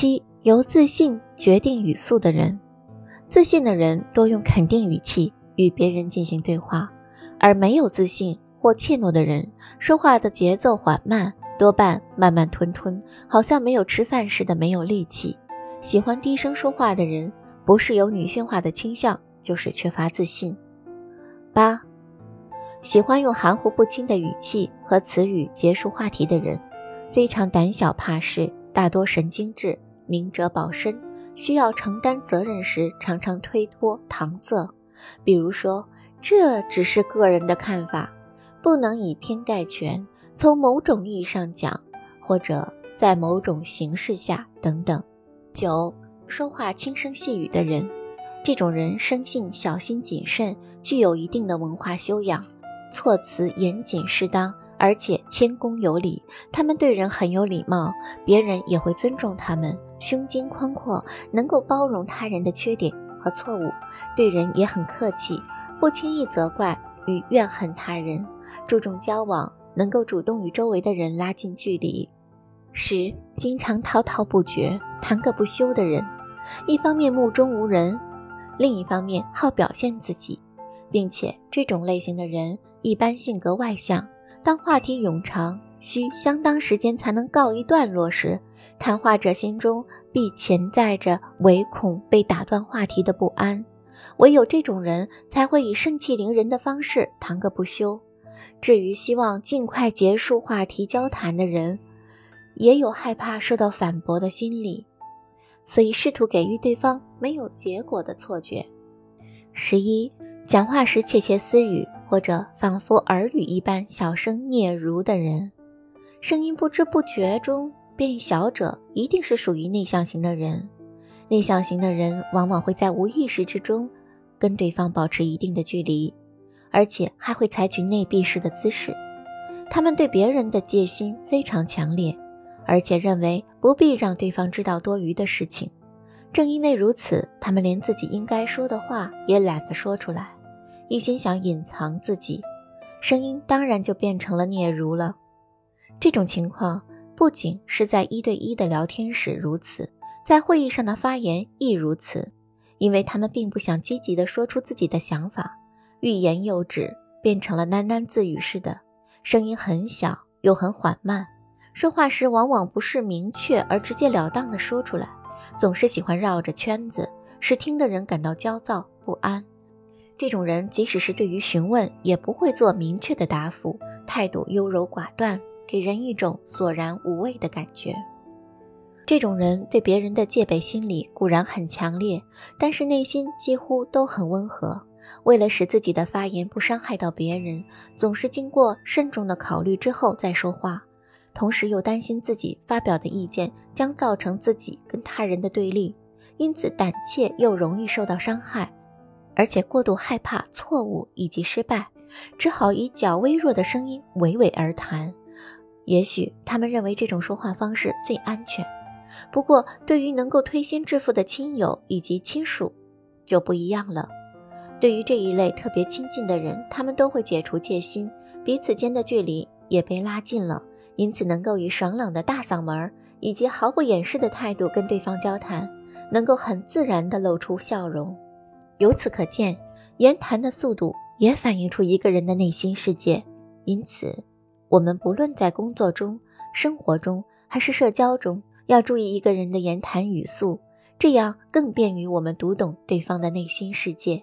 七，由自信决定语速的人，自信的人多用肯定语气与别人进行对话，而没有自信或怯懦的人，说话的节奏缓慢，多半慢慢吞吞，好像没有吃饭似的没有力气。喜欢低声说话的人，不是有女性化的倾向，就是缺乏自信。八，喜欢用含糊不清的语气和词语结束话题的人，非常胆小怕事，大多神经质。明哲保身，需要承担责任时，常常推脱搪塞。比如说，这只是个人的看法，不能以偏概全。从某种意义上讲，或者在某种形式下，等等。九，说话轻声细语的人，这种人生性小心谨慎，具有一定的文化修养，措辞严谨适当。而且谦恭有礼，他们对人很有礼貌，别人也会尊重他们。胸襟宽阔，能够包容他人的缺点和错误，对人也很客气，不轻易责怪与怨恨他人，注重交往，能够主动与周围的人拉近距离。十，经常滔滔不绝，谈个不休的人，一方面目中无人，另一方面好表现自己，并且这种类型的人一般性格外向。当话题冗长，需相当时间才能告一段落时，谈话者心中必潜在着唯恐被打断话题的不安。唯有这种人才会以盛气凌人的方式谈个不休。至于希望尽快结束话题交谈的人，也有害怕受到反驳的心理，所以试图给予对方没有结果的错觉。十一，讲话时窃窃私语。或者仿佛耳语一般小声嗫嚅的人，声音不知不觉中变小者，一定是属于内向型的人。内向型的人往往会在无意识之中跟对方保持一定的距离，而且还会采取内闭式的姿势。他们对别人的戒心非常强烈，而且认为不必让对方知道多余的事情。正因为如此，他们连自己应该说的话也懒得说出来。一心想隐藏自己，声音当然就变成了嗫嚅了。这种情况不仅是在一对一的聊天时如此，在会议上的发言亦如此，因为他们并不想积极地说出自己的想法，欲言又止，变成了喃喃自语似的，声音很小又很缓慢，说话时往往不是明确而直截了当地说出来，总是喜欢绕着圈子，使听的人感到焦躁不安。这种人即使是对于询问，也不会做明确的答复，态度优柔寡断，给人一种索然无味的感觉。这种人对别人的戒备心理固然很强烈，但是内心几乎都很温和。为了使自己的发言不伤害到别人，总是经过慎重的考虑之后再说话，同时又担心自己发表的意见将造成自己跟他人的对立，因此胆怯又容易受到伤害。而且过度害怕错误以及失败，只好以较微弱的声音娓娓而谈。也许他们认为这种说话方式最安全。不过，对于能够推心置腹的亲友以及亲属，就不一样了。对于这一类特别亲近的人，他们都会解除戒心，彼此间的距离也被拉近了，因此能够以爽朗的大嗓门以及毫不掩饰的态度跟对方交谈，能够很自然地露出笑容。由此可见，言谈的速度也反映出一个人的内心世界。因此，我们不论在工作中、生活中还是社交中，要注意一个人的言谈语速，这样更便于我们读懂对方的内心世界。